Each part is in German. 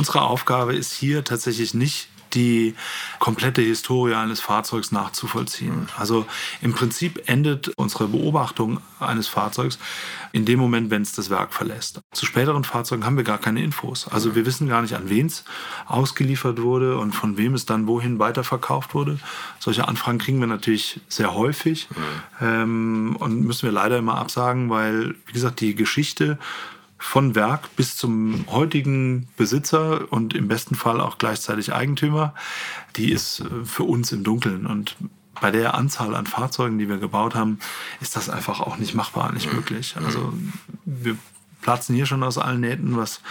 unsere Aufgabe ist hier tatsächlich nicht die komplette Historie eines Fahrzeugs nachzuvollziehen. Also im Prinzip endet unsere Beobachtung eines Fahrzeugs in dem Moment, wenn es das Werk verlässt. Zu späteren Fahrzeugen haben wir gar keine Infos. Also wir wissen gar nicht, an wen es ausgeliefert wurde und von wem es dann wohin weiterverkauft wurde. Solche Anfragen kriegen wir natürlich sehr häufig mhm. ähm, und müssen wir leider immer absagen, weil, wie gesagt, die Geschichte von Werk bis zum heutigen Besitzer und im besten Fall auch gleichzeitig Eigentümer, die ist äh, für uns im Dunkeln. Und bei der Anzahl an Fahrzeugen, die wir gebaut haben, ist das einfach auch nicht machbar, nicht möglich. Also wir platzen hier schon aus allen Nähten, was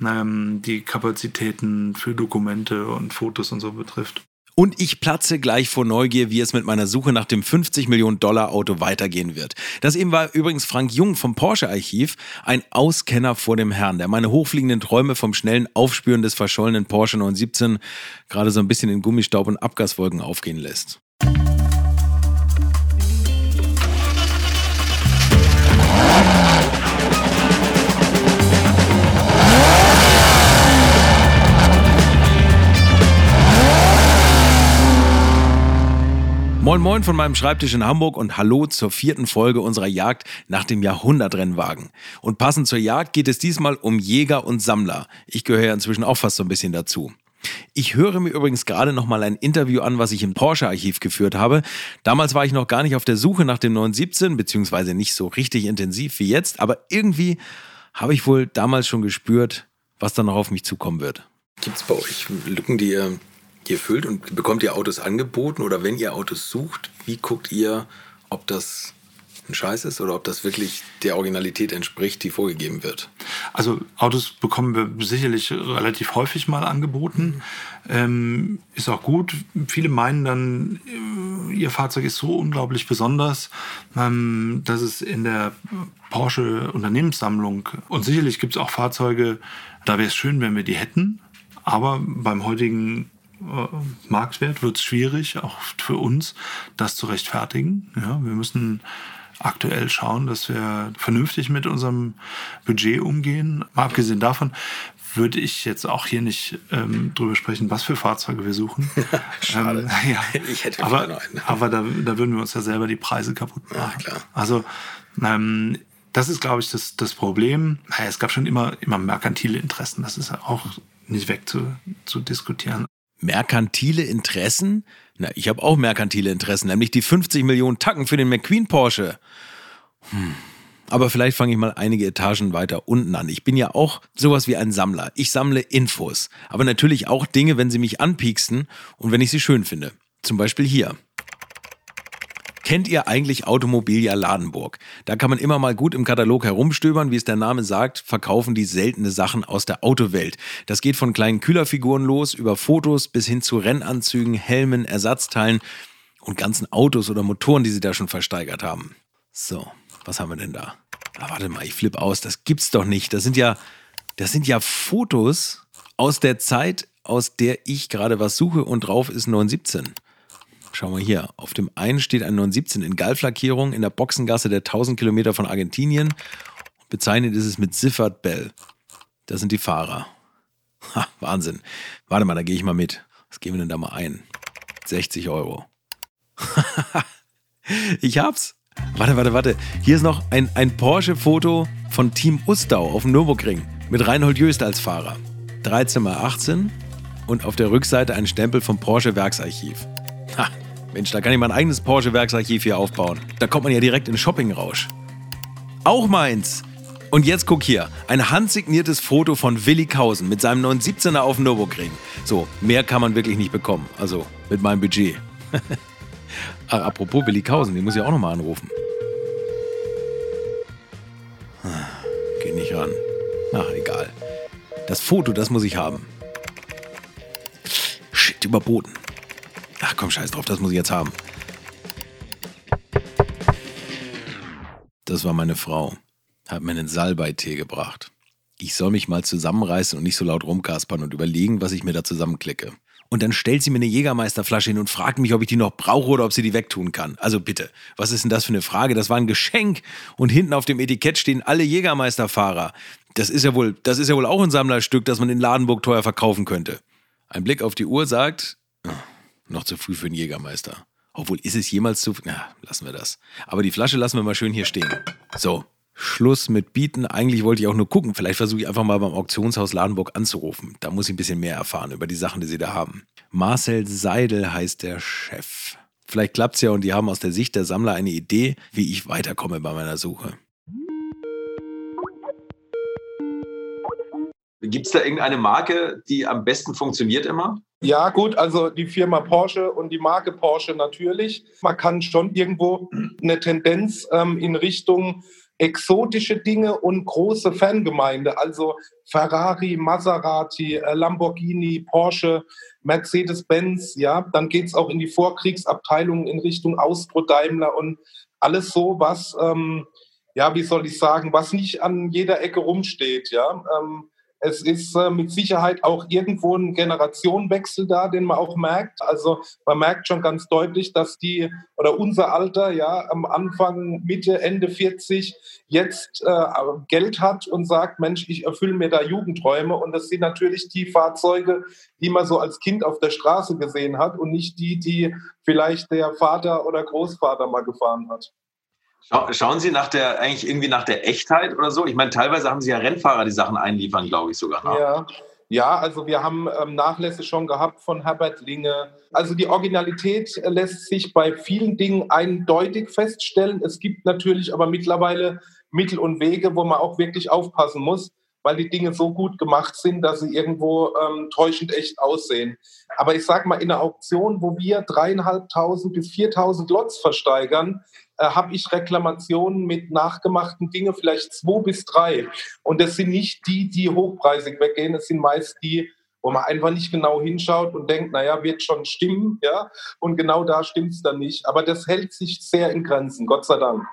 ähm, die Kapazitäten für Dokumente und Fotos und so betrifft. Und ich platze gleich vor Neugier, wie es mit meiner Suche nach dem 50 Millionen Dollar Auto weitergehen wird. Das eben war übrigens Frank Jung vom Porsche Archiv, ein Auskenner vor dem Herrn, der meine hochfliegenden Träume vom schnellen Aufspüren des verschollenen Porsche 917 gerade so ein bisschen in Gummistaub und Abgaswolken aufgehen lässt. Moin Moin von meinem Schreibtisch in Hamburg und hallo zur vierten Folge unserer Jagd nach dem Jahrhundertrennwagen. Und passend zur Jagd geht es diesmal um Jäger und Sammler. Ich gehöre ja inzwischen auch fast so ein bisschen dazu. Ich höre mir übrigens gerade noch mal ein Interview an, was ich im Porsche-Archiv geführt habe. Damals war ich noch gar nicht auf der Suche nach dem 917, beziehungsweise nicht so richtig intensiv wie jetzt, aber irgendwie habe ich wohl damals schon gespürt, was da noch auf mich zukommen wird. Gibt es bei euch Lücken, die ihr ihr füllt und bekommt ihr Autos angeboten oder wenn ihr Autos sucht, wie guckt ihr, ob das ein Scheiß ist oder ob das wirklich der Originalität entspricht, die vorgegeben wird? Also Autos bekommen wir sicherlich relativ häufig mal angeboten. Mhm. Ähm, ist auch gut. Viele meinen dann, äh, ihr Fahrzeug ist so unglaublich besonders, ähm, dass es in der Porsche Unternehmenssammlung und sicherlich gibt es auch Fahrzeuge, da wäre es schön, wenn wir die hätten. Aber beim heutigen Marktwert wird es schwierig, auch für uns, das zu rechtfertigen. Ja, wir müssen aktuell schauen, dass wir vernünftig mit unserem Budget umgehen. Mal abgesehen davon würde ich jetzt auch hier nicht ähm, drüber sprechen, was für Fahrzeuge wir suchen. Schade. Ähm, ja. Ich hätte aber, einen. aber da, da würden wir uns ja selber die Preise kaputt machen. Ja, klar. Also ähm, das ist, glaube ich, das, das Problem. Naja, es gab schon immer, immer merkantile Interessen. Das ist auch nicht weg zu, zu diskutieren merkantile Interessen? Na, ich habe auch merkantile Interessen, nämlich die 50 Millionen Tacken für den McQueen Porsche. Hm. Aber vielleicht fange ich mal einige Etagen weiter unten an. Ich bin ja auch sowas wie ein Sammler. Ich sammle Infos. Aber natürlich auch Dinge, wenn sie mich anpieksten und wenn ich sie schön finde. Zum Beispiel hier. Kennt ihr eigentlich Automobilia Ladenburg? Da kann man immer mal gut im Katalog herumstöbern, wie es der Name sagt, verkaufen die seltene Sachen aus der Autowelt. Das geht von kleinen Kühlerfiguren los, über Fotos bis hin zu Rennanzügen, Helmen, Ersatzteilen und ganzen Autos oder Motoren, die sie da schon versteigert haben. So, was haben wir denn da? Ah, warte mal, ich flippe aus. Das gibt's doch nicht. Das sind ja, das sind ja Fotos aus der Zeit, aus der ich gerade was suche und drauf ist 917. Schau mal hier. Auf dem einen steht ein 917 in Galflackierung in der Boxengasse der 1000 Kilometer von Argentinien. Bezeichnet ist es mit Siffert Bell. Das sind die Fahrer. Ha, Wahnsinn. Warte mal, da gehe ich mal mit. Was geben wir denn da mal ein? 60 Euro. ich hab's. Warte, warte, warte. Hier ist noch ein, ein Porsche-Foto von Team Ustau auf dem Nürburgring mit Reinhold Jöst als Fahrer. 13 mal 18 und auf der Rückseite ein Stempel vom Porsche Werksarchiv. Ha, Mensch, da kann ich mein eigenes Porsche-Werksarchiv hier aufbauen. Da kommt man ja direkt in Shoppingrausch. Auch meins! Und jetzt guck hier, ein handsigniertes Foto von Willi Kausen mit seinem 917er auf dem Nürburgring. So, mehr kann man wirklich nicht bekommen. Also, mit meinem Budget. Ach, apropos Willi Kausen, den muss ich auch nochmal anrufen. Geht nicht ran. Ach, egal. Das Foto, das muss ich haben. Shit, überboten. Ach komm, scheiß drauf, das muss ich jetzt haben. Das war meine Frau. Hat mir einen Salbeitee gebracht. Ich soll mich mal zusammenreißen und nicht so laut rumkaspern und überlegen, was ich mir da zusammenklicke. Und dann stellt sie mir eine Jägermeisterflasche hin und fragt mich, ob ich die noch brauche oder ob sie die wegtun kann. Also bitte, was ist denn das für eine Frage? Das war ein Geschenk. Und hinten auf dem Etikett stehen alle Jägermeisterfahrer. Das ist ja wohl, das ist ja wohl auch ein Sammlerstück, das man in Ladenburg teuer verkaufen könnte. Ein Blick auf die Uhr sagt, noch zu früh für einen Jägermeister. Obwohl, ist es jemals zu. Na, lassen wir das. Aber die Flasche lassen wir mal schön hier stehen. So, Schluss mit Bieten. Eigentlich wollte ich auch nur gucken. Vielleicht versuche ich einfach mal beim Auktionshaus Ladenburg anzurufen. Da muss ich ein bisschen mehr erfahren über die Sachen, die sie da haben. Marcel Seidel heißt der Chef. Vielleicht klappt es ja und die haben aus der Sicht der Sammler eine Idee, wie ich weiterkomme bei meiner Suche. Gibt es da irgendeine Marke, die am besten funktioniert immer? Ja, gut, also die Firma Porsche und die Marke Porsche natürlich. Man kann schon irgendwo eine Tendenz ähm, in Richtung exotische Dinge und große Fangemeinde, also Ferrari, Maserati, äh, Lamborghini, Porsche, Mercedes-Benz, ja, dann geht es auch in die Vorkriegsabteilungen in Richtung Austro, Daimler und alles so, was, ähm, ja, wie soll ich sagen, was nicht an jeder Ecke rumsteht, ja. Ähm, es ist äh, mit Sicherheit auch irgendwo ein Generationenwechsel da, den man auch merkt. Also man merkt schon ganz deutlich, dass die oder unser Alter ja am Anfang, Mitte, Ende 40 jetzt äh, Geld hat und sagt, Mensch, ich erfülle mir da Jugendträume. Und das sind natürlich die Fahrzeuge, die man so als Kind auf der Straße gesehen hat und nicht die, die vielleicht der Vater oder Großvater mal gefahren hat. Schauen Sie nach der, eigentlich irgendwie nach der Echtheit oder so? Ich meine, teilweise haben Sie ja Rennfahrer, die Sachen einliefern, glaube ich sogar. Ne? Ja. Ja, also wir haben ähm, Nachlässe schon gehabt von Herbert Linge. Also die Originalität äh, lässt sich bei vielen Dingen eindeutig feststellen. Es gibt natürlich aber mittlerweile Mittel und Wege, wo man auch wirklich aufpassen muss, weil die Dinge so gut gemacht sind, dass sie irgendwo ähm, täuschend echt aussehen. Aber ich sage mal, in einer Auktion, wo wir dreieinhalbtausend bis viertausend Lots versteigern, äh, habe ich Reklamationen mit nachgemachten Dingen, vielleicht zwei bis drei. Und das sind nicht die, die hochpreisig weggehen, es sind meist die, wo man einfach nicht genau hinschaut und denkt, naja, wird schon stimmen, ja. Und genau da stimmt es dann nicht. Aber das hält sich sehr in Grenzen, Gott sei Dank.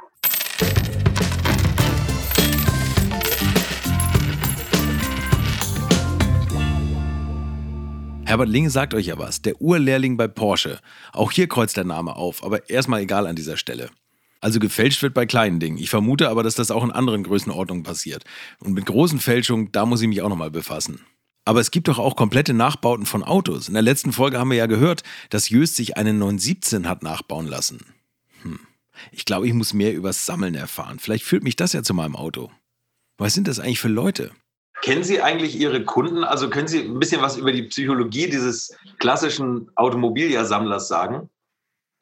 Herbert Linge sagt euch ja was, der Urlehrling bei Porsche. Auch hier kreuzt der Name auf, aber erstmal egal an dieser Stelle. Also gefälscht wird bei kleinen Dingen. Ich vermute aber, dass das auch in anderen Größenordnungen passiert. Und mit großen Fälschungen, da muss ich mich auch nochmal befassen. Aber es gibt doch auch komplette Nachbauten von Autos. In der letzten Folge haben wir ja gehört, dass Jöst sich einen 917 hat nachbauen lassen. Hm. Ich glaube, ich muss mehr übers Sammeln erfahren. Vielleicht führt mich das ja zu meinem Auto. Was sind das eigentlich für Leute? Kennen Sie eigentlich Ihre Kunden? Also können Sie ein bisschen was über die Psychologie dieses klassischen Automobiliersammlers sagen?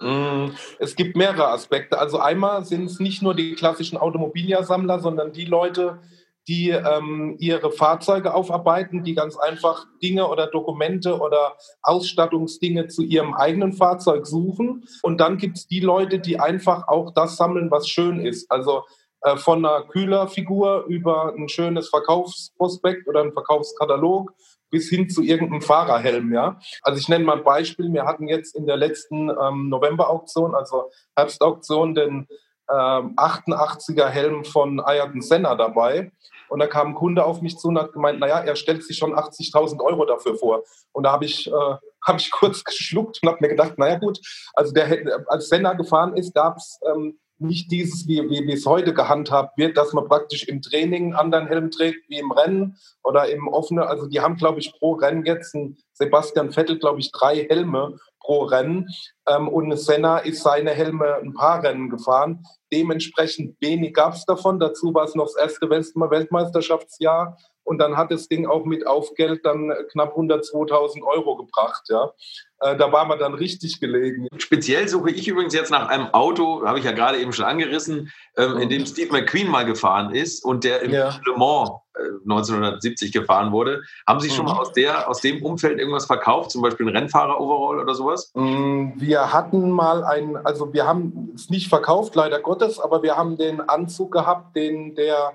Mm, es gibt mehrere Aspekte. Also einmal sind es nicht nur die klassischen Automobiliersammler, sondern die Leute, die ähm, ihre Fahrzeuge aufarbeiten, die ganz einfach Dinge oder Dokumente oder Ausstattungsdinge zu ihrem eigenen Fahrzeug suchen. Und dann gibt es die Leute, die einfach auch das sammeln, was schön ist. Also äh, von einer Kühlerfigur über ein schönes Verkaufsprospekt oder ein Verkaufskatalog bis hin zu irgendeinem Fahrerhelm. Ja? Also ich nenne mal ein Beispiel. Wir hatten jetzt in der letzten ähm, November-Auktion, also Herbstauktion, den ähm, 88er Helm von Ayrton Senna dabei. Und da kam ein Kunde auf mich zu und hat gemeint, naja, er stellt sich schon 80.000 Euro dafür vor. Und da habe ich, äh, hab ich kurz geschluckt und habe mir gedacht, naja gut, also der, als Senna gefahren ist, gab es ähm, nicht dieses, wie, wie, es heute gehandhabt wird, dass man praktisch im Training einen anderen Helm trägt wie im Rennen oder im offenen. Also die haben, glaube ich, pro Rennen jetzt ein Sebastian Vettel, glaube ich, drei Helme pro Rennen. Ähm, und Senna ist seine Helme ein paar Rennen gefahren. Dementsprechend wenig gab es davon. Dazu war es noch das erste Weltmeisterschaftsjahr. Und dann hat das Ding auch mit Aufgeld dann knapp 102.000 Euro gebracht. Ja. Äh, da war man dann richtig gelegen. Speziell suche ich übrigens jetzt nach einem Auto, habe ich ja gerade eben schon angerissen, ähm, in dem mhm. Steve McQueen mal gefahren ist und der im ja. Le Mans 1970 äh, gefahren wurde. Haben Sie schon mhm. mal aus, der, aus dem Umfeld irgendwas verkauft, zum Beispiel ein Rennfahrer-Overall oder sowas? Mm, wir hatten mal ein, also wir haben es nicht verkauft, leider Gottes, aber wir haben den Anzug gehabt, den der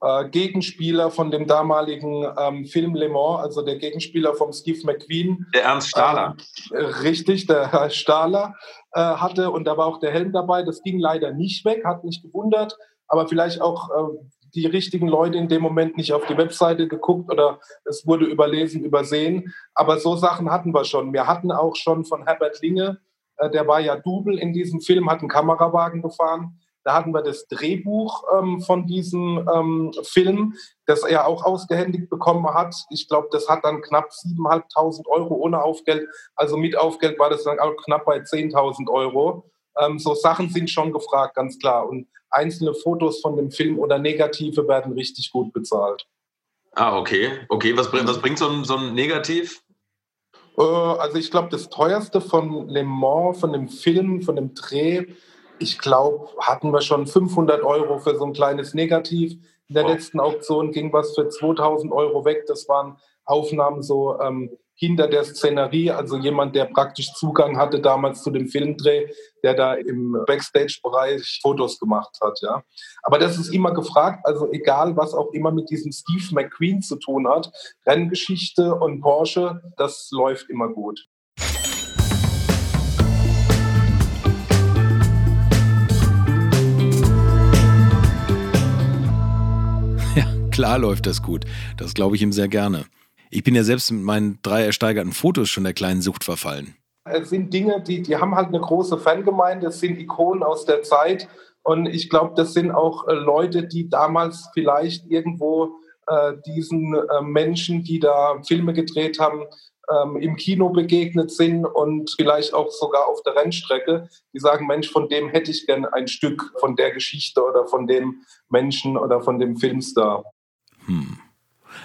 äh, Gegenspieler von dem damaligen ähm, Film Le Mans, also der Gegenspieler von Steve McQueen. Der Ernst Stahler. Äh, richtig, der Herr Stahler äh, hatte und da war auch der Helm dabei. Das ging leider nicht weg, hat mich gewundert, aber vielleicht auch äh, die richtigen Leute in dem Moment nicht auf die Webseite geguckt oder es wurde überlesen, übersehen. Aber so Sachen hatten wir schon. Wir hatten auch schon von Herbert Linge, äh, der war ja Double in diesem Film, hat einen Kamerawagen gefahren Da hatten wir das Drehbuch ähm, von diesem ähm, Film, das er auch ausgehändigt bekommen hat. Ich glaube, das hat dann knapp 7.500 Euro ohne Aufgeld. Also mit Aufgeld war das dann auch knapp bei 10.000 Euro. Ähm, so Sachen sind schon gefragt, ganz klar. Und einzelne Fotos von dem Film oder Negative werden richtig gut bezahlt. Ah, okay. Okay, was, was bringt so ein, so ein Negativ? Äh, also ich glaube, das teuerste von Le Mans, von dem Film, von dem Dreh, ich glaube, hatten wir schon 500 Euro für so ein kleines Negativ. In der wow. letzten Auktion ging was für 2000 Euro weg. Das waren Aufnahmen so ähm, hinter der Szenerie, also jemand, der praktisch Zugang hatte damals zu dem Filmdreh, der da im Backstage-Bereich Fotos gemacht hat. Ja. Aber das ist immer gefragt, also egal, was auch immer mit diesem Steve McQueen zu tun hat, Renngeschichte und Porsche, das läuft immer gut. Ja, klar läuft das gut. Das glaube ich ihm sehr gerne. Ich bin ja selbst mit meinen drei ersteigerten Fotos schon der kleinen Sucht verfallen. Es sind Dinge, die, die haben halt eine große Fangemeinde, es sind Ikonen aus der Zeit. Und ich glaube, das sind auch äh, Leute, die damals vielleicht irgendwo äh, diesen äh, Menschen, die da Filme gedreht haben, ähm, im Kino begegnet sind und vielleicht auch sogar auf der Rennstrecke, die sagen, Mensch, von dem hätte ich gern ein Stück von der Geschichte oder von dem Menschen oder von dem Filmstar. Hm.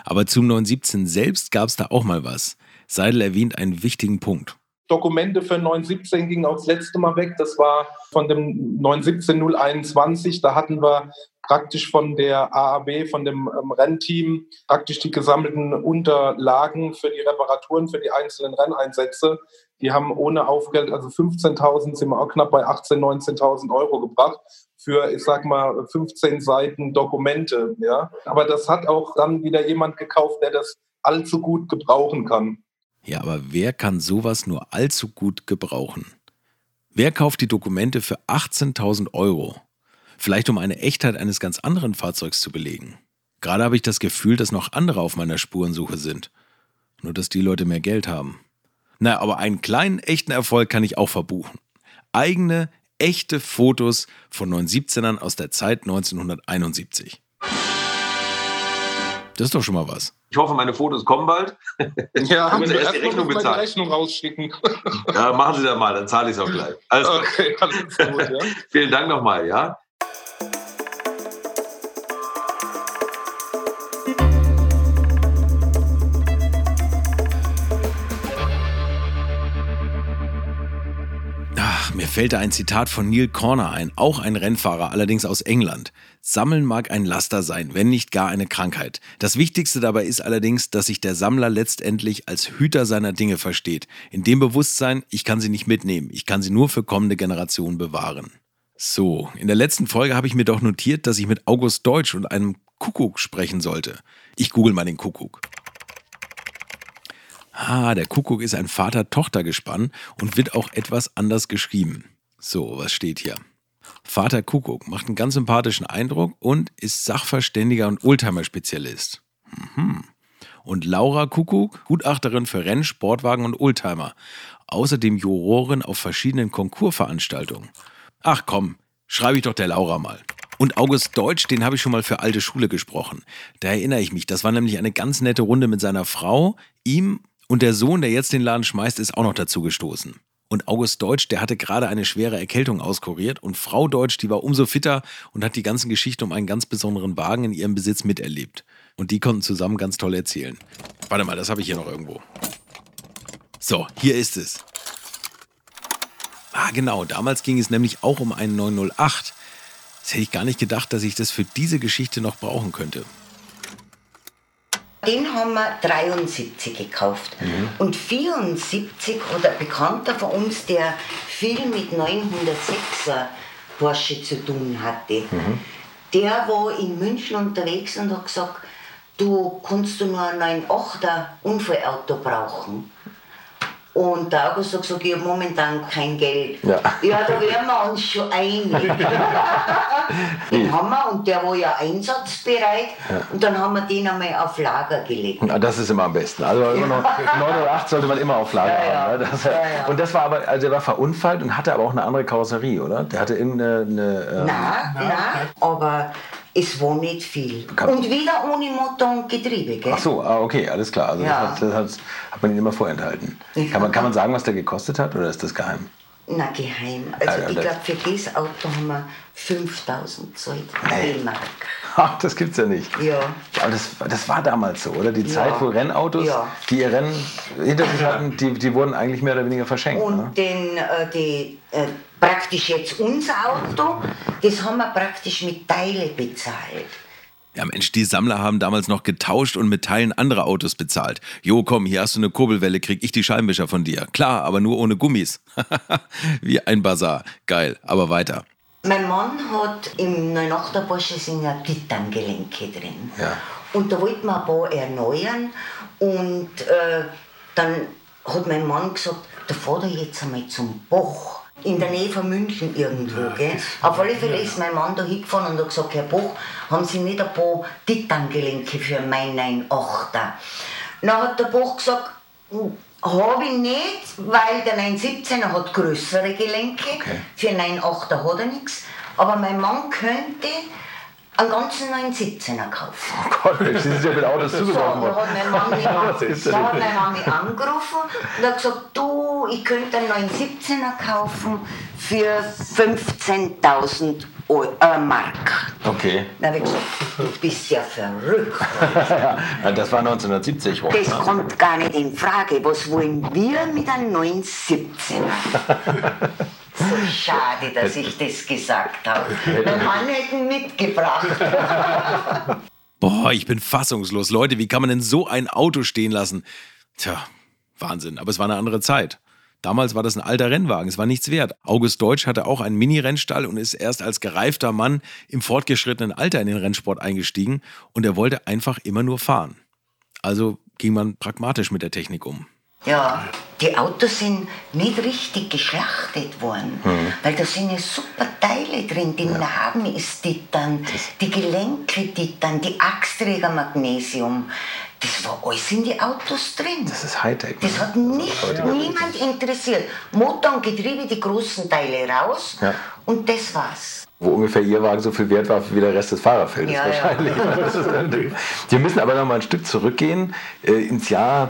Aber zum 917 selbst gab es da auch mal was. Seidel erwähnt einen wichtigen Punkt. Dokumente für 917 gingen auch das letzte Mal weg. Das war von dem 917 021. Da hatten wir praktisch von der AAB, von dem ähm, Rennteam, praktisch die gesammelten Unterlagen für die Reparaturen, für die einzelnen Renneinsätze. Die haben ohne Aufgeld, also 15.000, sind wir auch knapp bei 18.000, 19.000 Euro gebracht für, ich sag mal, 15 Seiten Dokumente. Ja? Aber das hat auch dann wieder jemand gekauft, der das allzu gut gebrauchen kann. Ja, aber wer kann sowas nur allzu gut gebrauchen? Wer kauft die Dokumente für 18.000 Euro? Vielleicht um eine Echtheit eines ganz anderen Fahrzeugs zu belegen. Gerade habe ich das Gefühl, dass noch andere auf meiner Spurensuche sind. Nur dass die Leute mehr Geld haben. Na, aber einen kleinen echten Erfolg kann ich auch verbuchen. Eigene, echte Fotos von 917ern aus der Zeit 1971. Das ist doch schon mal was. Ich hoffe, meine Fotos kommen bald. Ja, haben Sie erst die Rechnung bezahlen. Die Rechnung rausschicken. Ja, machen Sie das mal, dann zahle ich es auch gleich. Alles okay, alles gut, ja. Vielen Dank nochmal, ja. Fällt da ein Zitat von Neil Corner ein, auch ein Rennfahrer, allerdings aus England. Sammeln mag ein Laster sein, wenn nicht gar eine Krankheit. Das Wichtigste dabei ist allerdings, dass sich der Sammler letztendlich als Hüter seiner Dinge versteht. In dem Bewusstsein, ich kann sie nicht mitnehmen, ich kann sie nur für kommende Generationen bewahren. So, in der letzten Folge habe ich mir doch notiert, dass ich mit August Deutsch und einem Kuckuck sprechen sollte. Ich google mal den Kuckuck. Ah, der Kuckuck ist ein Vater-Tochter-Gespann und wird auch etwas anders geschrieben. So, was steht hier? Vater Kuckuck macht einen ganz sympathischen Eindruck und ist Sachverständiger und Oldtimer-Spezialist. Mhm. Und Laura Kuckuck, Gutachterin für Renn, Sportwagen und Oldtimer. Außerdem Jurorin auf verschiedenen Konkursveranstaltungen. Ach komm, schreibe ich doch der Laura mal. Und August Deutsch, den habe ich schon mal für alte Schule gesprochen. Da erinnere ich mich, das war nämlich eine ganz nette Runde mit seiner Frau, ihm und der Sohn, der jetzt den Laden schmeißt, ist auch noch dazu gestoßen. Und August Deutsch, der hatte gerade eine schwere Erkältung auskuriert und Frau Deutsch, die war umso fitter und hat die ganzen Geschichten um einen ganz besonderen Wagen in ihrem Besitz miterlebt. Und die konnten zusammen ganz toll erzählen. Warte mal, das habe ich hier noch irgendwo. So, hier ist es. Ah, genau, damals ging es nämlich auch um einen 908. Das hätte ich gar nicht gedacht, dass ich das für diese Geschichte noch brauchen könnte. Den haben wir 73 gekauft. Mhm. Und 74 oder ein Bekannter von uns, der viel mit 906er Porsche zu tun hatte, mhm. der war in München unterwegs und hat gesagt, du kannst du nur ein 98er Unfallauto brauchen. Und der August hat gesagt, ich habe momentan kein Geld. Ja, ja da werden wir uns schon einig. den haben wir und der war ja einsatzbereit. Ja. Und dann haben wir den einmal auf Lager gelegt. Ja, das ist immer am besten. Also immer noch 9 oder 8 sollte man immer auf Lager haben. Ne? Das, und das war aber, also der war verunfallt und hatte aber auch eine andere Karosserie, oder? Der hatte irgendeine. Eine, ähm nein, nein, aber es war nicht viel. Und wieder ohne Motor und Getriebe, gell? Ach so, ah, okay, alles klar. Also ja. das, hat, das hat, hat, man ihn immer vorenthalten. Kann man, kann man sagen, was der gekostet hat oder ist das geheim? Na, geheim. Also ja, ich glaube, für das Auto haben wir 5000 Zoll D-Mark. Ach, das gibt's ja nicht. Ja. Aber das, das war damals so, oder? Die Zeit, ja. wo Rennautos, ja. die ihr Rennen hinter sich hatten, die, die wurden eigentlich mehr oder weniger verschenkt. Und ne? den, äh, die, äh, praktisch jetzt unser Auto, das haben wir praktisch mit Teile bezahlt. Ja, Mensch, die Sammler haben damals noch getauscht und mit Teilen andere Autos bezahlt. Jo, komm, hier hast du eine Kurbelwelle, krieg ich die Scheibenwischer von dir. Klar, aber nur ohne Gummis. Wie ein Bazar. Geil, aber weiter. Mein Mann hat im 908er Porsche sind ja Titangelenke drin. Ja. Und da wollten wir ein paar erneuern. Und äh, dann hat mein Mann gesagt, da fahr ich jetzt einmal zum Bach in der Nähe von München irgendwo. Gell? Auf alle Fälle ist mein Mann da hingefahren und hat gesagt, Herr Boch, haben Sie nicht ein paar Titangelenke für mein 9,8er? Dann hat der Boch gesagt, habe ich nicht, weil der 917er hat größere Gelenke, okay. für 9,8er hat er nichts. Aber mein Mann könnte einen ganzen neuen 17er kaufen. Oh Gott, Sie sind ja mit Autos zugeworfen worden. So, da hat mein Mann mich, da hat mein Mann mich angerufen und hat gesagt, du, ich könnte einen neuen 17er kaufen für 15.000 äh, Mark. Okay. Da habe ich gesagt, du bist ja verrückt. ja, das war 1970 rum. Das ne? kommt gar nicht in Frage. Was wollen wir mit einem neuen 17er? Schade, dass ich das gesagt habe. Mein Mann hätte ihn mitgebracht. Boah, ich bin fassungslos. Leute, wie kann man denn so ein Auto stehen lassen? Tja, Wahnsinn. Aber es war eine andere Zeit. Damals war das ein alter Rennwagen, es war nichts wert. August Deutsch hatte auch einen Mini-Rennstall und ist erst als gereifter Mann im fortgeschrittenen Alter in den Rennsport eingestiegen und er wollte einfach immer nur fahren. Also ging man pragmatisch mit der Technik um. Ja, die Autos sind nicht richtig geschlachtet worden, mhm. weil da sind ja super Teile drin. Die ja. Narben ist Titan, die Gelenke Titan, die Achsträger Magnesium. Das war alles in die Autos drin. Das ist Hightech. Das hat nicht, ja. niemand interessiert. Motor und Getriebe, die großen Teile raus ja. und das war's wo ungefähr ihr Wagen so viel wert war wie der Rest des Fahrerfeldes ja, wahrscheinlich. Ja. Wir müssen aber noch mal ein Stück zurückgehen äh, ins Jahr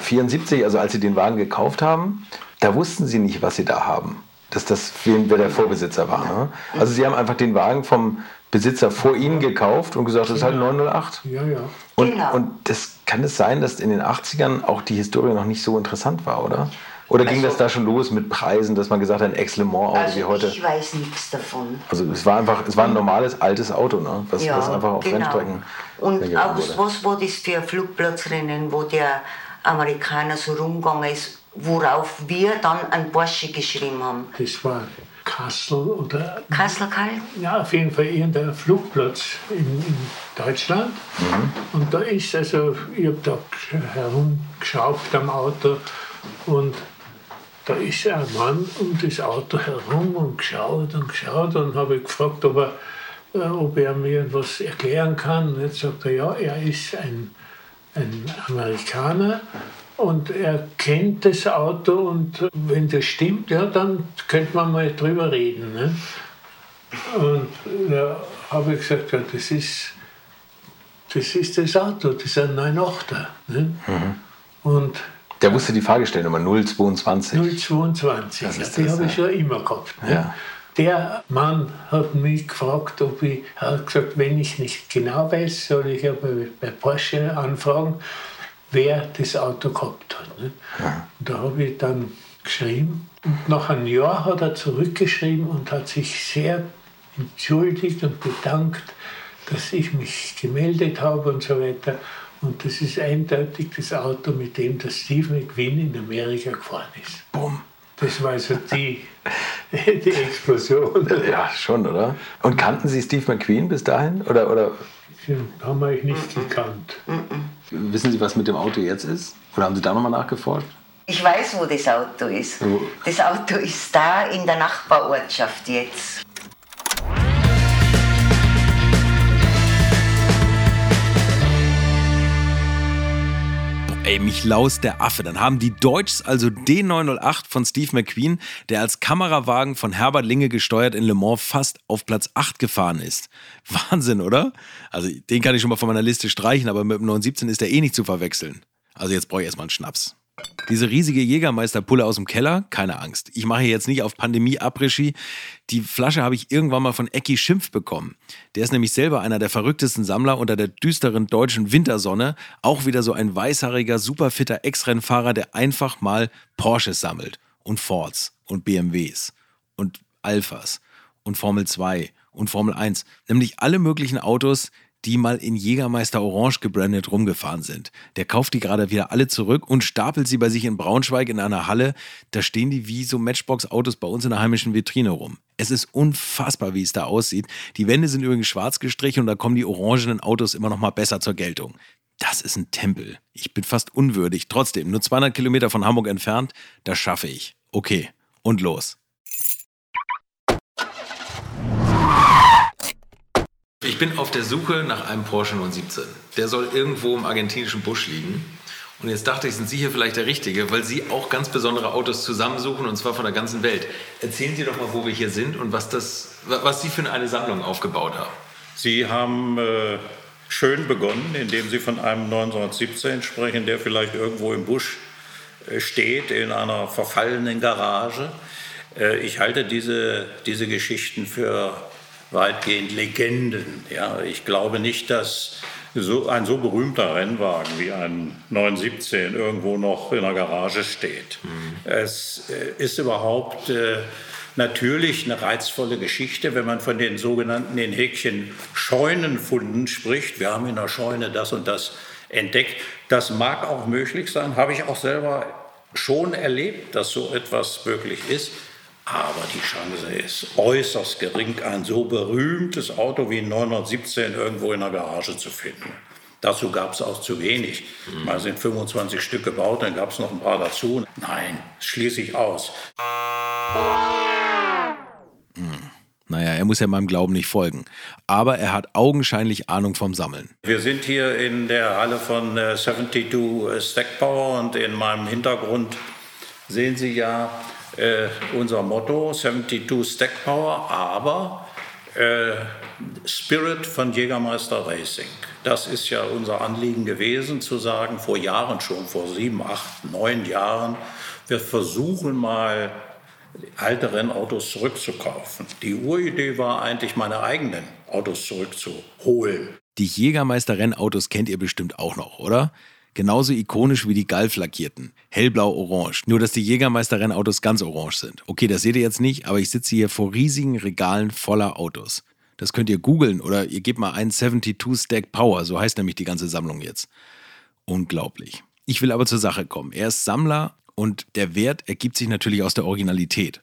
74, also als Sie den Wagen gekauft haben. Da wussten Sie nicht, was Sie da haben. Dass das wer der Vorbesitzer war. Ne? Also Sie haben einfach den Wagen vom Besitzer vor Ihnen gekauft und gesagt, das ist halt 908. Ja, ja. Und, genau. und das kann es sein, dass in den 80ern auch die Historie noch nicht so interessant war, oder? Oder ging also, das da schon los mit Preisen, dass man gesagt hat, ein Ex-Le-Mans-Auto also wie heute? Ich weiß nichts davon. Also es war einfach, es war ein normales altes Auto, ne? was, ja, was einfach auf genau. Rennstrecken. Und August, was war das für ein Flugplatzrennen, wo der Amerikaner so rumgegangen ist, worauf wir dann ein Porsche geschrieben haben? Das war Kassel oder. Kassel Karl? Ja, auf jeden Fall irgendein Flugplatz in, in Deutschland. Mhm. Und da ist also, ich habe da herumgeschraubt am Auto und da ist ein Mann um das Auto herum und geschaut und geschaut und habe gefragt, ob er, äh, ob er mir etwas erklären kann. Und jetzt sagt er, ja, er ist ein, ein Amerikaner und er kennt das Auto und wenn das stimmt, ja, dann könnte man mal drüber reden. Ne? Und da habe ich gesagt, ja, das ist das, ist das Auto, das ist ein 908er. Ne? Mhm. Und der wusste die Fahrgestellnummer 022. 022, das ist die habe ich ja immer gehabt. Ne? Ja. Der Mann hat mich gefragt, ob ich, er hat gesagt, wenn ich nicht genau weiß, soll ich ja bei, bei Porsche anfragen, wer das Auto gehabt hat. Ne? Ja. Da habe ich dann geschrieben. Und nach einem Jahr hat er zurückgeschrieben und hat sich sehr entschuldigt und bedankt, dass ich mich gemeldet habe und so weiter. Und das ist eindeutig das Auto, mit dem der Steve McQueen in Amerika gefahren ist. Bumm. Das war also die, die Explosion. Ja, schon, oder? Und kannten Sie Steve McQueen bis dahin? Oder, oder? Den haben wir nicht gekannt. Wissen Sie, was mit dem Auto jetzt ist? Oder haben Sie da nochmal nachgeforscht? Ich weiß, wo das Auto ist. Das Auto ist da in der Nachbarortschaft jetzt. Ey, mich laust der Affe. Dann haben die Deutschs also D908 von Steve McQueen, der als Kamerawagen von Herbert Linge gesteuert in Le Mans fast auf Platz 8 gefahren ist. Wahnsinn, oder? Also den kann ich schon mal von meiner Liste streichen, aber mit dem 917 ist der eh nicht zu verwechseln. Also jetzt brauche ich erstmal einen Schnaps. Diese riesige Jägermeisterpulle aus dem Keller, keine Angst. Ich mache jetzt nicht auf Pandemie Abregie. Die Flasche habe ich irgendwann mal von Ecki Schimpf bekommen. Der ist nämlich selber einer der verrücktesten Sammler unter der düsteren deutschen Wintersonne. Auch wieder so ein weißhaariger, superfitter Ex-Rennfahrer, der einfach mal Porsches sammelt. Und Fords und BMWs und Alphas und Formel 2 und Formel 1. Nämlich alle möglichen Autos, die mal in Jägermeister Orange gebrandet rumgefahren sind. Der kauft die gerade wieder alle zurück und stapelt sie bei sich in Braunschweig in einer Halle. Da stehen die wie so Matchbox-Autos bei uns in der heimischen Vitrine rum. Es ist unfassbar, wie es da aussieht. Die Wände sind übrigens schwarz gestrichen und da kommen die orangenen Autos immer noch mal besser zur Geltung. Das ist ein Tempel. Ich bin fast unwürdig. Trotzdem, nur 200 Kilometer von Hamburg entfernt, das schaffe ich. Okay, und los. Ich bin auf der Suche nach einem Porsche 917. Der soll irgendwo im argentinischen Busch liegen. Und jetzt dachte ich, sind Sie hier vielleicht der Richtige, weil Sie auch ganz besondere Autos zusammensuchen und zwar von der ganzen Welt. Erzählen Sie doch mal, wo wir hier sind und was, das, was Sie für eine Sammlung aufgebaut haben. Sie haben äh, schön begonnen, indem Sie von einem 1917 sprechen, der vielleicht irgendwo im Busch äh, steht, in einer verfallenen Garage. Äh, ich halte diese, diese Geschichten für weitgehend Legenden. Ja, ich glaube nicht, dass so, ein so berühmter Rennwagen wie ein 917 irgendwo noch in der Garage steht. Mhm. Es äh, ist überhaupt äh, natürlich eine reizvolle Geschichte, wenn man von den sogenannten in Häkchen Scheunenfunden spricht. Wir haben in der Scheune das und das entdeckt. Das mag auch möglich sein, habe ich auch selber schon erlebt, dass so etwas möglich ist. Aber die Chance ist äußerst gering, ein so berühmtes Auto wie ein 917 irgendwo in der Garage zu finden. Dazu gab es auch zu wenig. Mhm. Mal sind 25 Stück gebaut, dann gab es noch ein paar dazu. Nein, schließe ich aus. Hm. Naja, er muss ja meinem Glauben nicht folgen. Aber er hat augenscheinlich Ahnung vom Sammeln. Wir sind hier in der Halle von 72 äh, Stack Power und in meinem Hintergrund sehen Sie ja äh, unser Motto 72 Stack Power, aber äh, Spirit von Jägermeister Racing. Das ist ja unser Anliegen gewesen, zu sagen, vor Jahren schon, vor sieben, acht, neun Jahren, wir versuchen mal alte Rennautos zurückzukaufen. Die Uridee war eigentlich, meine eigenen Autos zurückzuholen. Die Jägermeister-Rennautos kennt ihr bestimmt auch noch, oder? Genauso ikonisch wie die Galf-Lackierten. Hellblau-orange. Nur, dass die Jägermeister-Rennautos ganz orange sind. Okay, das seht ihr jetzt nicht, aber ich sitze hier vor riesigen Regalen voller Autos. Das könnt ihr googeln oder ihr gebt mal ein 72 Stack Power, so heißt nämlich die ganze Sammlung jetzt. Unglaublich. Ich will aber zur Sache kommen. Er ist Sammler und der Wert ergibt sich natürlich aus der Originalität.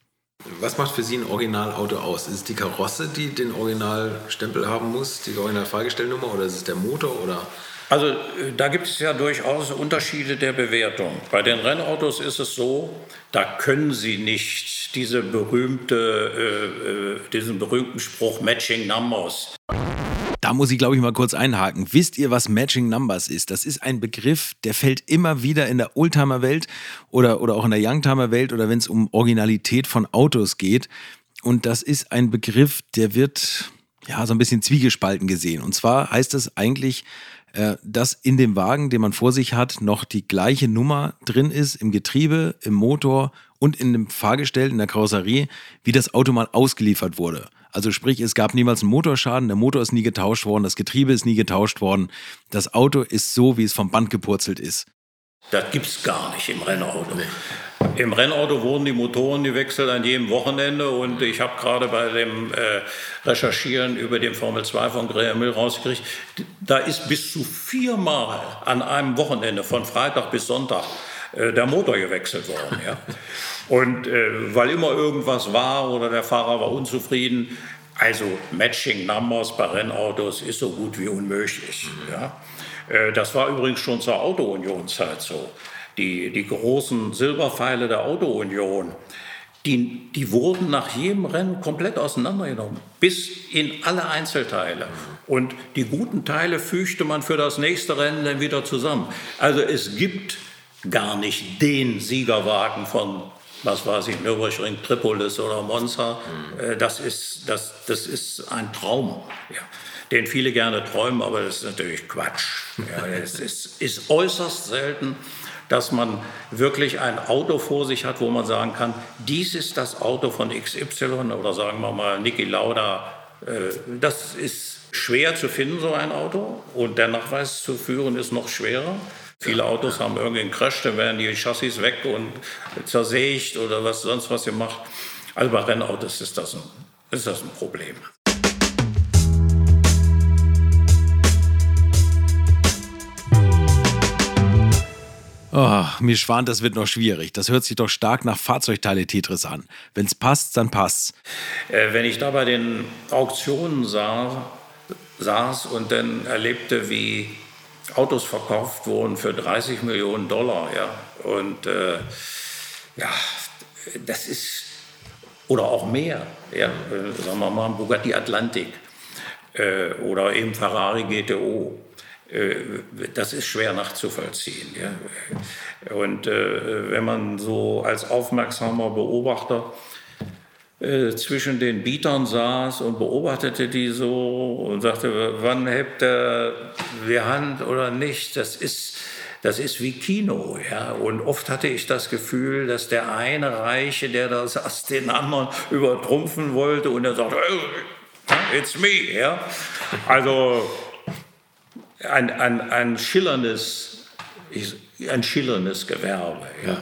Was macht für Sie ein Originalauto aus? Ist es die Karosse, die den Originalstempel haben muss, die Originalfahrgestellnummer oder ist es der Motor oder also äh, da gibt es ja durchaus Unterschiede der Bewertung. Bei den Rennautos ist es so, da können Sie nicht diese berühmte, äh, äh, diesen berühmten Spruch Matching Numbers. Da muss ich, glaube ich, mal kurz einhaken. Wisst ihr, was Matching Numbers ist? Das ist ein Begriff, der fällt immer wieder in der Oldtimer-Welt oder, oder auch in der Youngtimer-Welt oder wenn es um Originalität von Autos geht. Und das ist ein Begriff, der wird ja so ein bisschen zwiegespalten gesehen. Und zwar heißt es eigentlich dass in dem Wagen, den man vor sich hat, noch die gleiche Nummer drin ist im Getriebe, im Motor und in dem Fahrgestell, in der Karosserie, wie das Auto mal ausgeliefert wurde. Also sprich, es gab niemals einen Motorschaden, der Motor ist nie getauscht worden, das Getriebe ist nie getauscht worden. Das Auto ist so, wie es vom Band gepurzelt ist. Das gibt es gar nicht im Rennauto. Im Rennauto wurden die Motoren gewechselt an jedem Wochenende und ich habe gerade bei dem äh, Recherchieren über den Formel 2 von Graham Mill rausgekriegt, da ist bis zu viermal an einem Wochenende von Freitag bis Sonntag äh, der Motor gewechselt worden. Ja. Und äh, weil immer irgendwas war oder der Fahrer war unzufrieden, also Matching Numbers bei Rennautos ist so gut wie unmöglich. Ja. Äh, das war übrigens schon zur Auto-Union-Zeit so. Die, die großen Silberpfeile der Autounion, die, die wurden nach jedem Rennen komplett auseinandergenommen, bis in alle Einzelteile. Und die guten Teile fügte man für das nächste Rennen dann wieder zusammen. Also es gibt gar nicht den Siegerwagen von, was weiß ich, Nürburgring, Tripolis oder Monza. Mhm. Das, ist, das, das ist ein Traum, ja, den viele gerne träumen, aber das ist natürlich Quatsch. Ja, es ist, ist äußerst selten dass man wirklich ein Auto vor sich hat, wo man sagen kann, dies ist das Auto von XY oder sagen wir mal Niki Lauda. Äh, das ist schwer zu finden, so ein Auto. Und der Nachweis zu führen ist noch schwerer. Viele Autos haben irgendwie einen Crash, dann werden die Chassis weg und zersägt oder was sonst was gemacht. Also bei Rennautos ist das ein, ist das ein Problem. Oh, mir schwant, das wird noch schwierig. Das hört sich doch stark nach Fahrzeugteile-Tetris an. Wenn es passt, dann passt's. Äh, wenn ich da bei den Auktionen sah, saß und dann erlebte, wie Autos verkauft wurden für 30 Millionen Dollar, ja, und äh, ja, das ist, oder auch mehr, ja, äh, sagen wir mal, Bugatti Atlantik äh, oder eben Ferrari GTO das ist schwer nachzuvollziehen. Ja. Und äh, wenn man so als aufmerksamer Beobachter äh, zwischen den Bietern saß und beobachtete die so und sagte, wann hebt er die Hand oder nicht, das ist, das ist wie Kino. Ja. Und oft hatte ich das Gefühl, dass der eine Reiche, der das aus den anderen übertrumpfen wollte und er sagte, it's me. Ja. Also ein, ein, ein, schillerndes, ein schillerndes Gewerbe. Ja.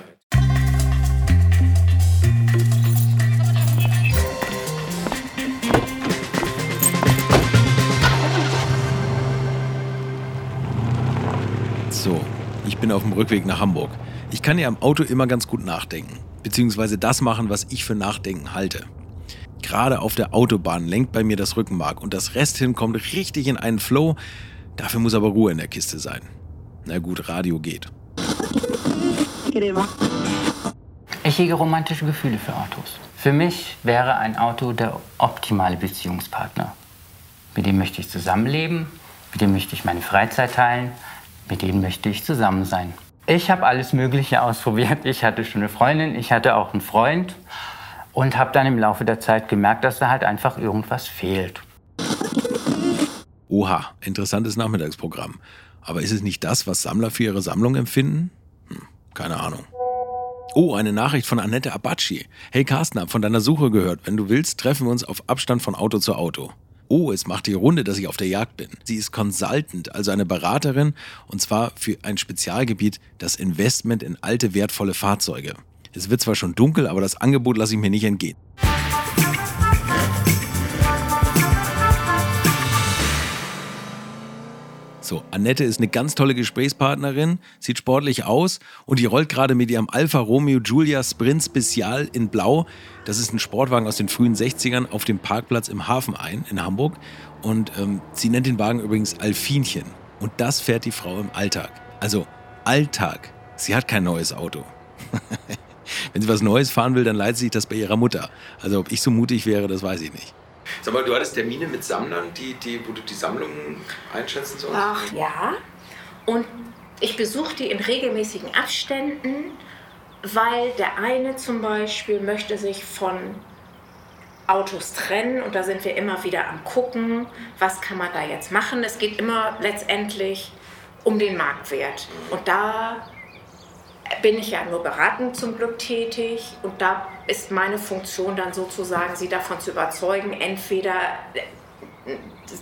So, ich bin auf dem Rückweg nach Hamburg. Ich kann ja am Auto immer ganz gut nachdenken, beziehungsweise das machen, was ich für Nachdenken halte. Gerade auf der Autobahn lenkt bei mir das Rückenmark und das Rest hin kommt richtig in einen Flow, Dafür muss aber Ruhe in der Kiste sein. Na gut, Radio geht. Ich hege romantische Gefühle für Autos. Für mich wäre ein Auto der optimale Beziehungspartner. Mit dem möchte ich zusammenleben, mit dem möchte ich meine Freizeit teilen, mit dem möchte ich zusammen sein. Ich habe alles Mögliche ausprobiert. Ich hatte schon eine Freundin, ich hatte auch einen Freund und habe dann im Laufe der Zeit gemerkt, dass da halt einfach irgendwas fehlt. Oha, interessantes Nachmittagsprogramm. Aber ist es nicht das, was Sammler für ihre Sammlung empfinden? Hm, keine Ahnung. Oh, eine Nachricht von Annette Abaci. Hey Carsten, hab von deiner Suche gehört. Wenn du willst, treffen wir uns auf Abstand von Auto zu Auto. Oh, es macht die Runde, dass ich auf der Jagd bin. Sie ist Consultant, also eine Beraterin, und zwar für ein Spezialgebiet, das Investment in alte, wertvolle Fahrzeuge. Es wird zwar schon dunkel, aber das Angebot lasse ich mir nicht entgehen. So, Annette ist eine ganz tolle Gesprächspartnerin, sieht sportlich aus und die rollt gerade mit ihrem Alfa Romeo Giulia Sprint Spezial in Blau. Das ist ein Sportwagen aus den frühen 60ern auf dem Parkplatz im Hafen ein in Hamburg. Und ähm, sie nennt den Wagen übrigens Alfinchen. Und das fährt die Frau im Alltag. Also Alltag. Sie hat kein neues Auto. Wenn sie was Neues fahren will, dann leitet sich das bei ihrer Mutter. Also ob ich so mutig wäre, das weiß ich nicht. Sag mal, du hattest Termine mit Sammlern, die, die, wo du die Sammlungen einschätzen sollst? Ach ja. Und ich besuche die in regelmäßigen Abständen, weil der eine zum Beispiel möchte sich von Autos trennen und da sind wir immer wieder am gucken, was kann man da jetzt machen. Es geht immer letztendlich um den Marktwert. Und da bin ich ja nur beratend zum Glück tätig und da ist meine Funktion dann sozusagen, sie davon zu überzeugen, entweder äh,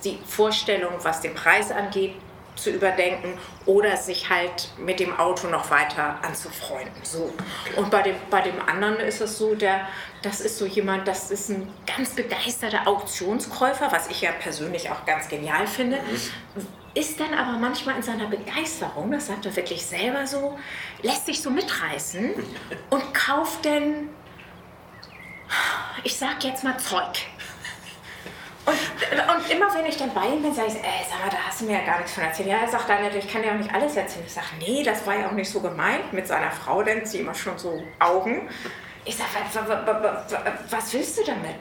die Vorstellung, was den Preis angeht, zu überdenken oder sich halt mit dem Auto noch weiter anzufreunden. So. Und bei dem, bei dem anderen ist es so, der, das ist so jemand, das ist ein ganz begeisterter Auktionskäufer, was ich ja persönlich auch ganz genial finde. Mhm ist dann aber manchmal in seiner Begeisterung, das sagt er wirklich selber so, lässt sich so mitreißen und kauft dann, ich sag jetzt mal Zeug. Und, und, immer wenn ich dann bei ihm bin, sage ich, ey, sag mal, da hast du mir ja gar nichts von erzählt. Ja, er sagt dann, ich kann dir auch nicht alles erzählen. Ich sage, nee, das war ja auch nicht so gemeint mit seiner Frau, denn sie immer schon so Augen. Ich sage, was willst du damit?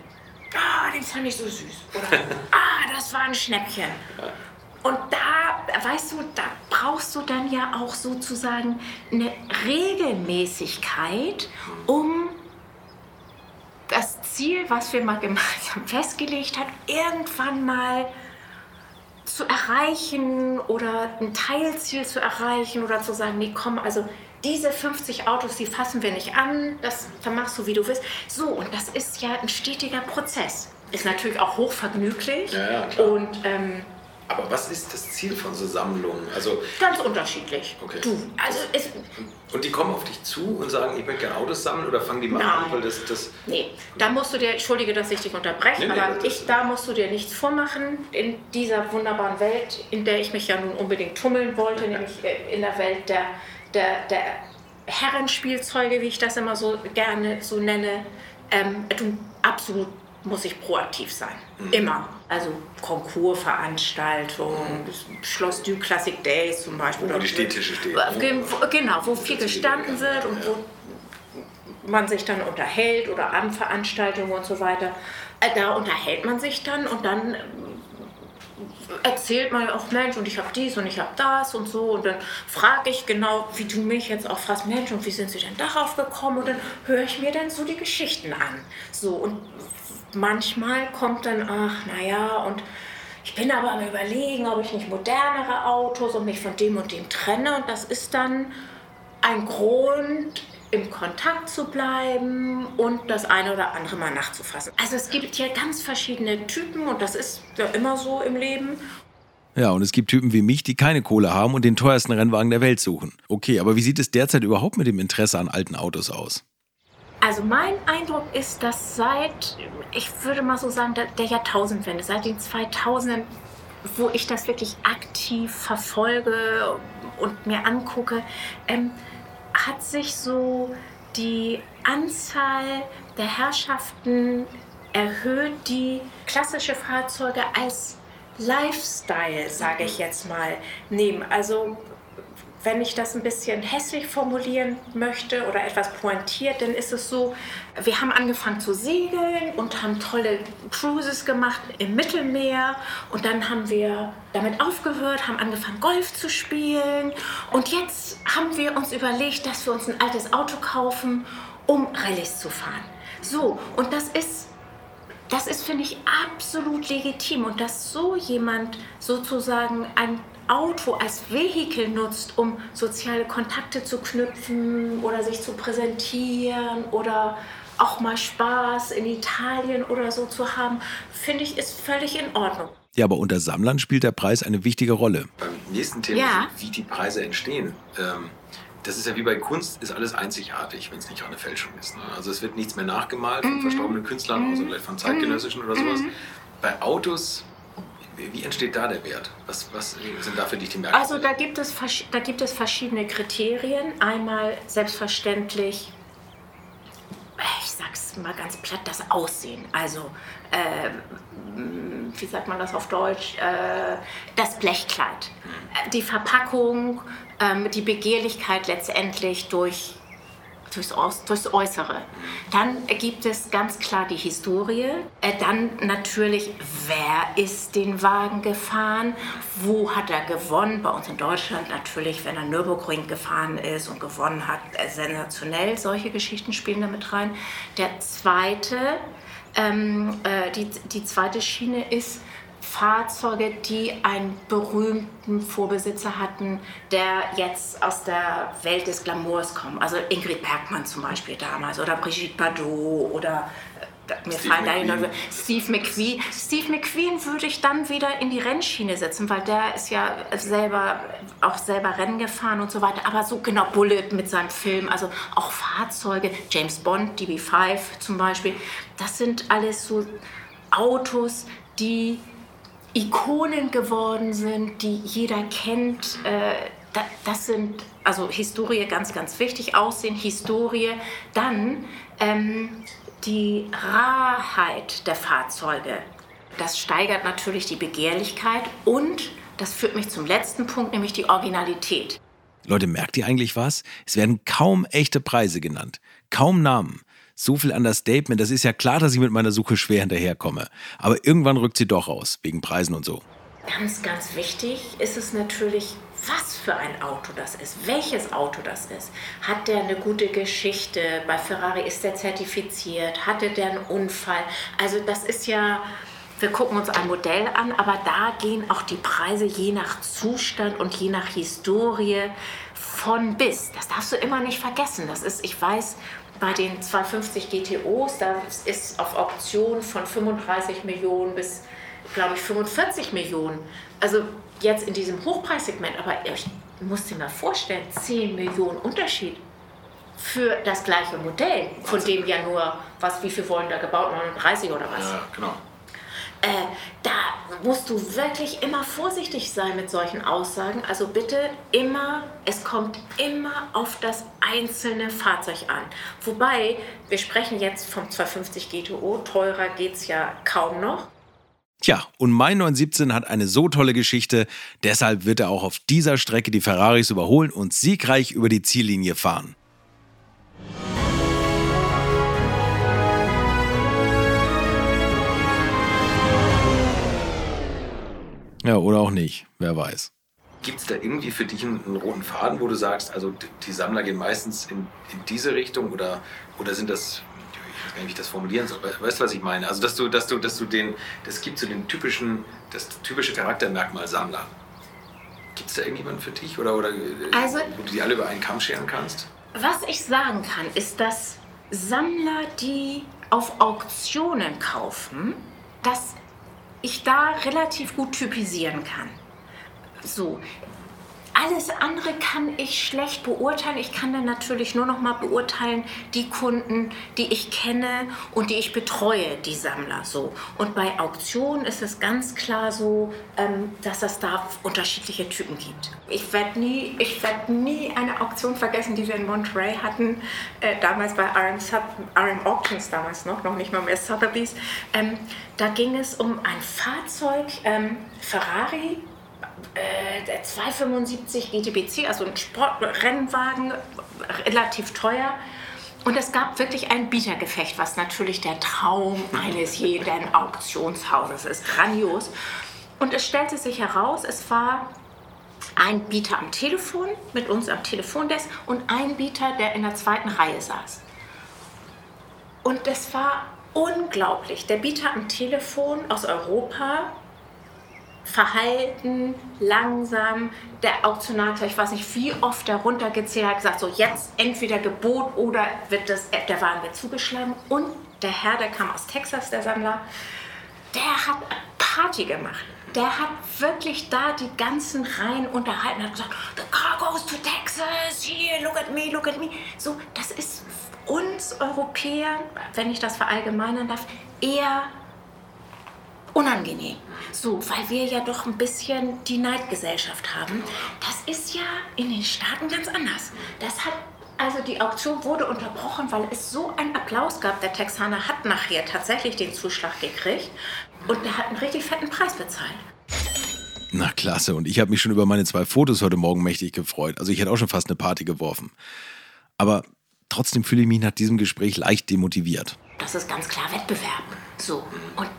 Ah, den fand ich so süß. Oder, ah, das war ein Schnäppchen. Und da, weißt du, da brauchst du dann ja auch sozusagen eine Regelmäßigkeit, um das Ziel, was wir mal gemeinsam festgelegt haben, irgendwann mal zu erreichen oder ein Teilziel zu erreichen oder zu sagen, nee, komm, also diese 50 Autos, die fassen wir nicht an, das vermachst du, wie du willst. So, und das ist ja ein stetiger Prozess. Ist natürlich auch hochvergnüglich. Ja, ja, und ähm, aber was ist das Ziel von so Sammlungen? Also, Ganz unterschiedlich. Okay. Du, also es, und die kommen auf dich zu und sagen, ich möchte gerne Autos sammeln oder fangen die mal Nein. an? Weil das, das nee, da musst du dir, entschuldige, dass ich dich unterbreche, Nee, nee, aber ich, da musst du dir nichts vormachen. In dieser wunderbaren Welt, in der ich mich ja nun unbedingt tummeln wollte, nämlich äh, in der Welt der, der, der Herrenspielzeuge, wie ich das immer so gerne so nenne, ähm, du, absolut muss ich proaktiv sein. Immer. Also Konkursveranstaltungen, Schloss du Classic Days zum Beispiel. Wo die Stehtische stehen. Genau, wo viel gestanden wird und wo man sich dann unterhält oder Abendveranstaltungen und so weiter. Äh, Da unterhält man sich dann und dann ähm, erzählt man auch, Mensch, und ich habe dies und ich habe das und so. Und dann frage ich genau, wie du mich jetzt auch fragst, Mensch, und wie sind sie denn darauf gekommen? Und dann höre ich mir dann so die Geschichten an. So, und manchmal kommt dann, ach, naja, und ich bin aber am Überlegen, ob ich nicht modernere Autos und mich von dem und dem trenne. Und das ist dann ein Grund, im Kontakt zu bleiben und das eine oder andere mal nachzufassen. Also es gibt ja ganz verschiedene Typen und das ist ja immer so im Leben. Ja, und es gibt Typen wie mich, die keine Kohle haben und den teuersten Rennwagen der Welt suchen. Okay, aber wie sieht es derzeit überhaupt mit dem Interesse an alten Autos aus? Also mein Eindruck ist, dass seit, ich würde mal so sagen, der, Jahrtausendwende, seit den 2000ern, wo ich das wirklich aktiv verfolge und mir angucke, ähm, hat sich so die Anzahl der Herrschaften erhöht, die klassische Fahrzeuge als Lifestyle, sage ich jetzt mal, nehmen. Also wenn ich das ein bisschen hässlich formulieren möchte oder etwas pointiert, dann ist es so, wir haben angefangen zu segeln und haben tolle Cruises gemacht im Mittelmeer und dann haben wir damit aufgehört, haben angefangen Golf zu spielen und jetzt haben wir uns überlegt, dass wir uns ein altes Auto kaufen, um Rallyes zu fahren. So, und das ist das ist, finde ich, absolut legitim. Und dass so jemand sozusagen ein Auto als Vehikel nutzt, um soziale Kontakte zu knüpfen oder sich zu präsentieren oder auch mal Spaß in Italien oder so zu haben, finde ich, ist völlig in Ordnung. Ja, aber unter Sammlern spielt der Preis eine wichtige Rolle. Beim nächsten Thema, Ja. wie die Preise entstehen. Ähm, das ist ja wie bei Kunst, ist alles einzigartig, wenn es nicht auch eine Fälschung ist. Ne? Also es wird nichts mehr nachgemalt von verstorbenen Künstlern, außer vielleicht von zeitgenössischen oder sowas. Bei Autos, wie, entsteht da der Wert? Was, was sind da für dich die Merkmale? Also da gibt, es, da gibt es verschiedene Kriterien. Einmal selbstverständlich, ich sag's mal ganz platt, das Aussehen. Also, wie sagt man das auf Deutsch? Äh, das Blechkleid. Äh, Die Verpackung, ähm, die Begehrlichkeit letztendlich durch durchs, durchs Äußere. Dann gibt es ganz klar die Historie. Äh, Dann natürlich, wer ist den Wagen gefahren? Wo hat er gewonnen? Bei uns in Deutschland natürlich, wenn er Nürburgring gefahren ist und gewonnen hat, äh, sensationell. Solche Geschichten spielen da mit rein. Der zweite, ähm, äh, die, die zweite Schiene ist, Fahrzeuge, die einen berühmten Vorbesitzer hatten, der jetzt aus der Welt des Glamours kommt. Also Ingrid Bergmann zum Beispiel damals oder Brigitte Bardot oder äh, mir Steve fallen da McQueen. noch Steve McQueen. Steve McQueen würde ich dann wieder in die Rennschiene setzen, weil der ist ja selber auch selber Rennen gefahren und so weiter. Aber so genau Bullet mit seinem Film, also auch Fahrzeuge, James Bond, DB5 zum Beispiel, das sind alles so Autos, die Ikonen geworden sind, die jeder kennt. Äh, da, das sind also Historie ganz, ganz wichtig. Aussehen, Historie. Dann ähm, die Rarheit der Fahrzeuge. Das steigert natürlich die Begehrlichkeit und das führt mich zum letzten Punkt, nämlich die Originalität. Leute, merkt ihr eigentlich was? Es werden kaum echte Preise genannt, kaum Namen. So viel Understatement, das ist ja klar, dass ich mit meiner Suche schwer hinterherkomme. Aber irgendwann rückt sie doch raus, wegen Preisen und so. Ganz, ganz wichtig ist es natürlich, was für ein Auto das ist, welches Auto das ist. Hat der eine gute Geschichte? Bei Ferrari ist der zertifiziert? Hatte der einen Unfall? Also das ist ja, wir gucken uns ein Modell an, aber da gehen auch die Preise je nach Zustand und je nach Historie von bis. Das darfst du immer nicht vergessen. Das ist, ich weiß, bei den 250 GTOs, da ist auf Auktion von 35 Millionen bis, glaube ich, 45 Millionen. Also jetzt in diesem Hochpreissegment, aber ich muss dir mal vorstellen, 10 Millionen Unterschied für das gleiche Modell, von dem ja nur, was, wie viel wollen da gebaut, 39 oder was? Ja, genau. Äh, da musst du wirklich immer vorsichtig sein mit solchen Aussagen. Also bitte immer, es kommt immer auf das einzelne Fahrzeug an. Wobei, wir sprechen jetzt vom 250 GTO, teurer geht es ja kaum noch. Tja, und mein 917 hat eine so tolle Geschichte, deshalb wird er auch auf dieser Strecke die Ferraris überholen und siegreich über die Ziellinie fahren. Ja, oder auch nicht, wer weiß. Gibt es da irgendwie für dich einen, roten Faden, wo du sagst, also die Sammler gehen meistens in, in diese Richtung oder, oder sind das weiß gar nicht, wie ich das formulieren soll. Weißt du, was ich meine? Also, dass du, dass du, dass du den, das gibt so den typischen, das typische Charaktermerkmal Sammler. Gibt es da irgendjemanden für dich oder, oder also, wo du die alle über einen Kamm scheren kannst? Was ich sagen kann, ist, dass Sammler, die auf Auktionen kaufen, dass ich da relativ gut typisieren kann. So, alles andere kann ich schlecht beurteilen. Ich kann dann natürlich nur noch mal beurteilen die Kunden, die ich kenne und die ich betreue, die Sammler so. Und bei Auktionen ist es ganz klar so, ähm, dass es da unterschiedliche Typen gibt. Ich werde nie, ich werd nie eine Auktion vergessen, die wir in Monterey hatten, äh, damals bei RM, RM Auctions damals noch, noch nicht mal mehr Sotheby's. Ähm, da ging es um ein Fahrzeug, ähm, Ferrari äh, der 275 GTBC, also ein Sportrennwagen, relativ teuer. Und es gab wirklich ein Bietergefecht, was natürlich der Traum eines jeden Auktionshauses ist. Grandios. Und es stellte sich heraus, es war ein Bieter am Telefon mit uns am Telefondesk und ein Bieter, der in der zweiten Reihe saß. Und das war unglaublich. Der Bieter am Telefon aus Europa verhalten, langsam. Der Auktionator, ich weiß nicht, wie oft er runtergezählt hat, gesagt, so jetzt entweder Gebot oder wird das, der Wagen wird zugeschlagen. Und der Herr, der kam aus Texas, der Sammler, der hat Party gemacht. Der hat wirklich da die ganzen Reihen unterhalten, hat gesagt, the car goes to Texas, here, look at me, look at me. So, das ist uns Europäern, wenn ich das verallgemeinern darf, eher unangenehm. So, weil wir ja doch ein bisschen die Neidgesellschaft haben. Das ist ja in den Staaten ganz anders. Das hat also die Auktion wurde unterbrochen, weil es so einen Applaus gab. Der Texaner hat nachher tatsächlich den Zuschlag gekriegt und der hat einen richtig fetten Preis bezahlt. Na klasse, und ich habe mich schon über meine zwei Fotos heute Morgen mächtig gefreut. Also ich hätte auch schon fast eine Party geworfen. Aber trotzdem fühle ich mich nach diesem Gespräch leicht demotiviert. Das ist ganz klar Wettbewerb. So, und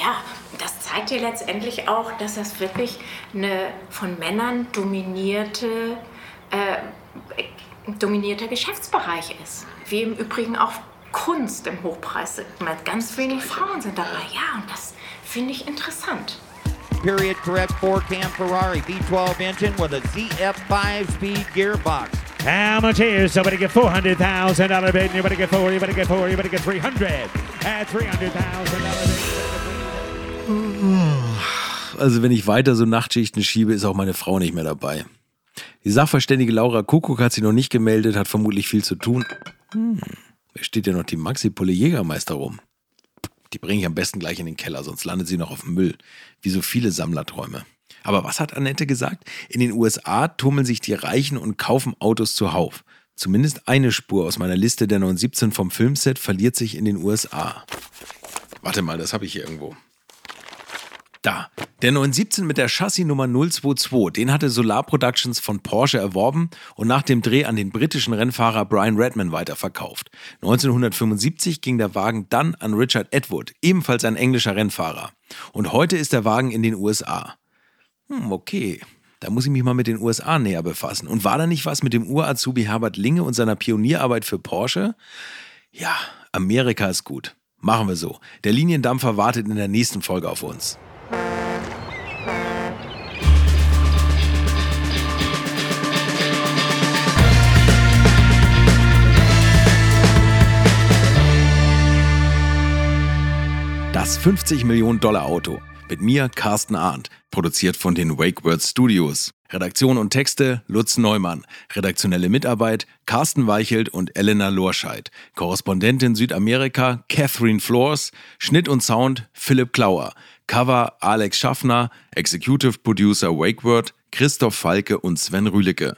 ja, das zeigt dir letztendlich auch, dass das wirklich eine von Männern dominierte, äh, dominierter Geschäftsbereich ist. Wie im Übrigen auch Kunst im Hochpreissegment. Ganz wenig Frauen sind dabei. Ja, und das finde ich interessant. Period correct four cam Ferrari V12 engine with a ZF5 speed gearbox. How much is somebody get $400,000 bid? You better get four, you better get four, you better get 300 at $300,000. Also wenn ich weiter so Nachtschichten schiebe, ist auch meine Frau nicht mehr dabei. Die Sachverständige Laura Kuckuck hat sich noch nicht gemeldet, hat vermutlich viel zu tun. Hm, da steht ja noch die Maxi-Pulle Jägermeister rum. Die bringe ich am besten gleich in den Keller, sonst landet sie noch auf dem Müll. Wie so viele Sammlerträume. Aber was hat Annette gesagt? In den USA tummeln sich die Reichen und kaufen Autos zuhauf. Zumindest eine Spur aus meiner Liste der 917 vom Filmset verliert sich in den USA. Warte mal, das habe ich hier irgendwo. Da. Der 917 mit der Chassisnummer 022, den hatte Solar Productions von Porsche erworben und nach dem Dreh an den britischen Rennfahrer Brian Redman weiterverkauft. 1975 ging der Wagen dann an Richard Atwood, ebenfalls ein englischer Rennfahrer. Und heute ist der Wagen in den USA. Hm, okay. Da muss ich mich mal mit den USA näher befassen. Und war da nicht was mit dem Urazubi Herbert Linge und seiner Pionierarbeit für Porsche? Ja, Amerika ist gut. Machen wir so. Der Liniendampfer wartet in der nächsten Folge auf uns. Das 50 Millionen Dollar Auto. Mit mir, Carsten Arndt. Produziert von den Wake Words Studios. Redaktion und Texte Lutz Neumann. Redaktionelle Mitarbeit Carsten Weichelt und Elena Lorscheid. Korrespondentin Südamerika Catherine Flores. Schnitt und Sound Philipp Klauer. Cover Alex Schaffner. Executive Producer Wakeword Christoph Falke und Sven Rühlecke.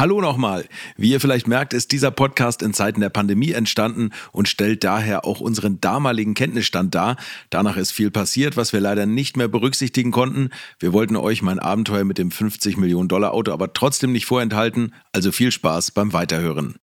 Hallo nochmal. Wie ihr vielleicht merkt, ist dieser Podcast in Zeiten der Pandemie entstanden und stellt daher auch unseren damaligen Kenntnisstand dar. Danach ist viel passiert, was wir leider nicht mehr berücksichtigen konnten. Wir wollten euch mein Abenteuer mit dem 50 Millionen Dollar Auto aber trotzdem nicht vorenthalten, also viel Spaß beim Weiterhören.